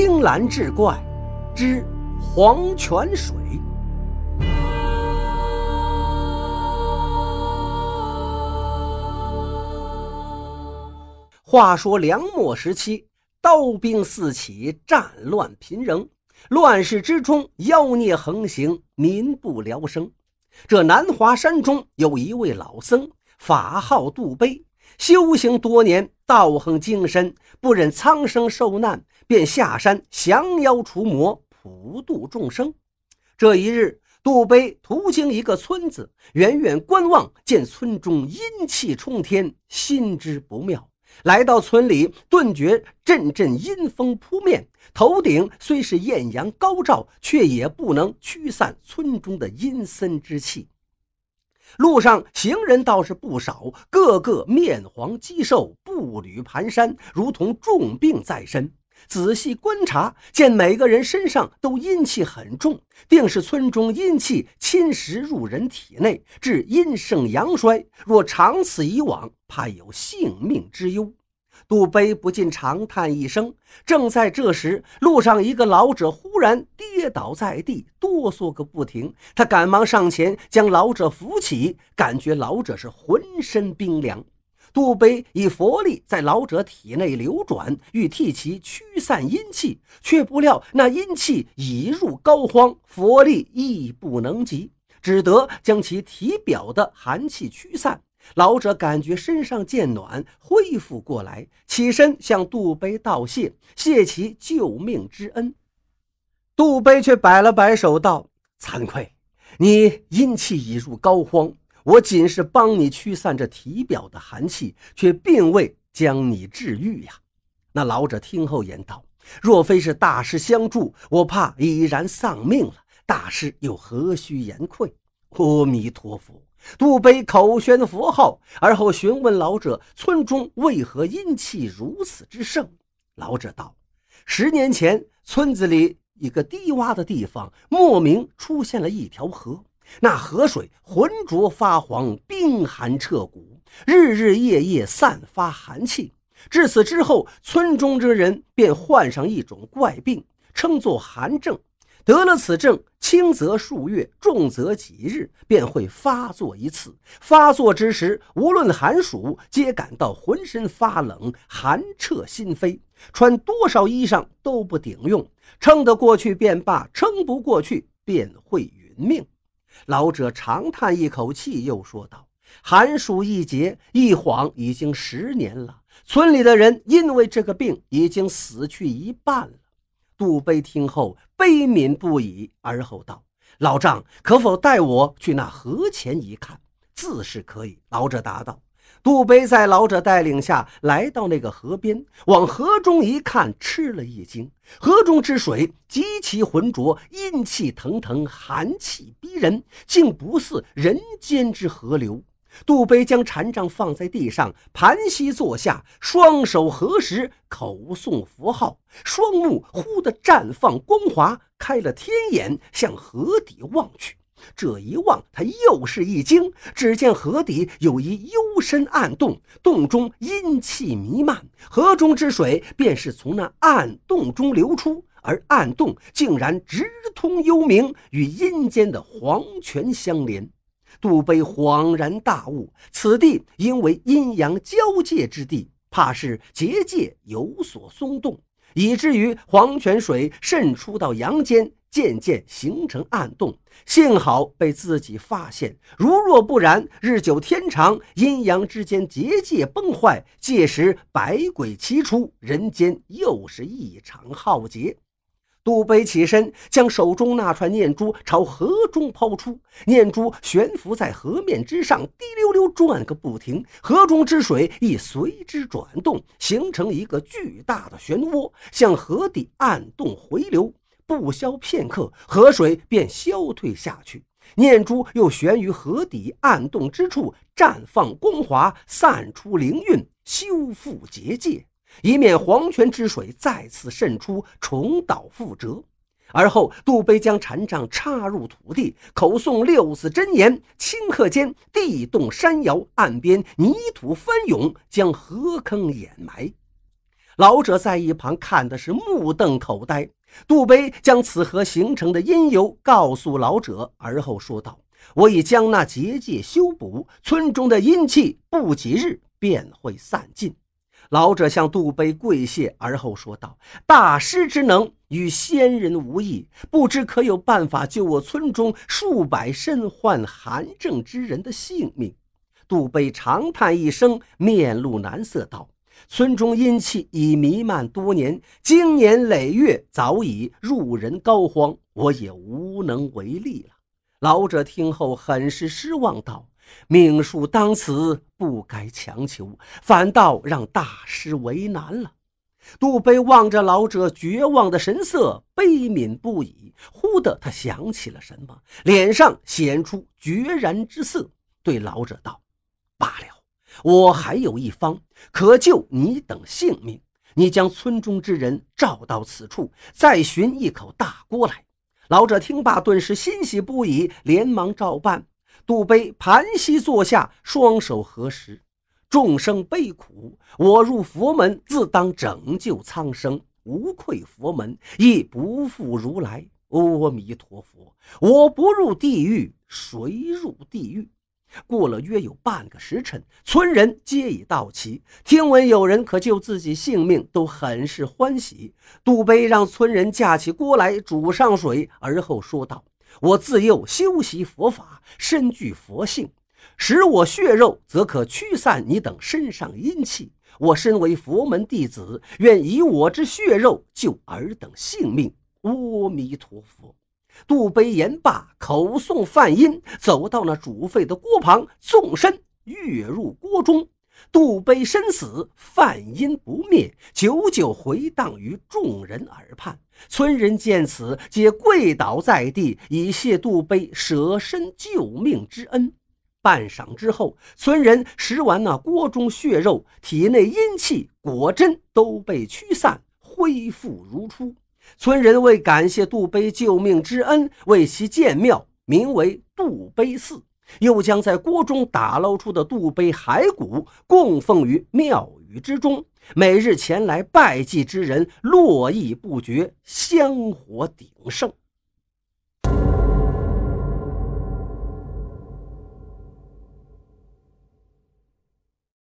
青蓝志怪之黄泉水。话说梁末时期，刀兵四起，战乱频仍，乱世之中，妖孽横行，民不聊生。这南华山中有一位老僧，法号杜碑，修行多年，道行精深，不忍苍生受难，便下山降妖除魔，普度众生。这一日，杜碑途经一个村子，远远观望，见村中阴气冲天，心知不妙。来到村里，顿觉阵阵阴风扑面，头顶虽是艳阳高照，却也不能驱散村中的阴森之气。路上行人倒是不少，个个面黄肌瘦，步履蹒跚，如同重病在身。仔细观察，见每个人身上都阴气很重，定是村中阴气侵蚀入人体内，致阴盛阳衰。若长此以往，怕有性命之忧。杜碑不禁长叹一声。正在这时，路上一个老者忽然跌倒在地，哆嗦个不停。他赶忙上前将老者扶起，感觉老者是浑身冰凉。杜碑以佛力在老者体内流转，欲替其驱散阴气，却不料那阴气已入膏肓，佛力亦不能及，只得将其体表的寒气驱散。老者感觉身上渐暖，恢复过来，起身向杜碑道谢，谢其救命之恩。杜碑却摆了摆手道：“惭愧，你阴气已入膏肓。”我仅是帮你驱散这体表的寒气，却并未将你治愈呀。那老者听后言道：“若非是大师相助，我怕已然丧命了。大师又何须言愧？”阿弥陀佛。杜碑口宣佛号，而后询问老者：“村中为何阴气如此之盛？”老者道：“十年前，村子里一个低洼的地方，莫名出现了一条河。”那河水浑浊发黄，冰寒彻骨，日日夜夜散发寒气。至此之后，村中之人便患上一种怪病，称作寒症。得了此症，轻则数月，重则几日，便会发作一次。发作之时，无论寒暑，皆感到浑身发冷，寒彻心扉，穿多少衣裳都不顶用。撑得过去便罢，撑不过去便会殒命。老者长叹一口气，又说道：“寒暑一节，一晃已经十年了。村里的人因为这个病，已经死去一半了。”杜碑听后悲悯不已，而后道：“老丈可否带我去那河前一看？”“自是可以。”老者答道。杜碑在老者带领下来到那个河边，往河中一看，吃了一惊。河中之水极其浑浊，阴气腾腾，寒气逼人，竟不似人间之河流。杜碑将禅杖放在地上，盘膝坐下，双手合十，口诵佛号，双目忽地绽放光华，开了天眼，向河底望去。这一望，他又是一惊，只见河底有一幽深暗洞，洞中阴气弥漫，河中之水便是从那暗洞中流出，而暗洞竟然直通幽冥，与阴间的黄泉相连。杜碑恍然大悟，此地因为阴阳交界之地，怕是结界有所松动，以至于黄泉水渗出到阳间。渐渐形成暗洞，幸好被自己发现。如若不然，日久天长，阴阳之间结界崩坏，届时百鬼齐出，人间又是一场浩劫。杜碑起身，将手中那串念珠朝河中抛出，念珠悬浮在河面之上，滴溜溜转个不停。河中之水亦随之转动，形成一个巨大的漩涡，向河底暗洞回流。不消片刻，河水便消退下去。念珠又悬于河底暗洞之处，绽放光华，散出灵韵，修复结界，以免黄泉之水再次渗出，重蹈覆辙。而后，杜碑将禅杖插入土地，口诵六字真言，顷刻间地动山摇，岸边泥土翻涌，将河坑掩埋。老者在一旁看的是目瞪口呆。杜碑将此河形成的因由告诉老者，而后说道：“我已将那结界修补，村中的阴气不几日便会散尽。”老者向杜碑跪谢，而后说道：“大师之能与仙人无异，不知可有办法救我村中数百身患寒症之人的性命？”杜碑长叹一声，面露难色，道：“村中阴气已弥漫多年，经年累月，早已入人膏肓，我也无能为力了。”老者听后很是失望，道。命数当此，不该强求，反倒让大师为难了。杜碑望着老者绝望的神色，悲悯不已。忽的，他想起了什么，脸上显出决然之色，对老者道：“罢了，我还有一方可救你等性命。你将村中之人召到此处，再寻一口大锅来。”老者听罢，顿时欣喜不已，连忙照办。杜碑盘膝坐下，双手合十：“众生悲苦，我入佛门，自当拯救苍生，无愧佛门，亦不负如来。阿弥陀佛！我不入地狱，谁入地狱？”过了约有半个时辰，村人皆已到齐，听闻有人可救自己性命，都很是欢喜。杜碑让村人架起锅来，煮上水，而后说道。我自幼修习佛法，身具佛性，使我血肉，则可驱散你等身上阴气。我身为佛门弟子，愿以我之血肉救尔等性命。阿弥陀佛。杜碑言罢，口诵梵音，走到那煮沸的锅旁，纵身跃入锅中。杜碑身死，梵音不灭，久久回荡于众人耳畔。村人见此，皆跪倒在地，以谢杜碑舍身救命之恩。半晌之后，村人食完那锅中血肉，体内阴气果真都被驱散，恢复如初。村人为感谢杜碑救命之恩，为其建庙，名为杜碑寺。又将在锅中打捞出的肚杯骸骨供奉于庙宇之中，每日前来拜祭之人络绎不绝，香火鼎盛。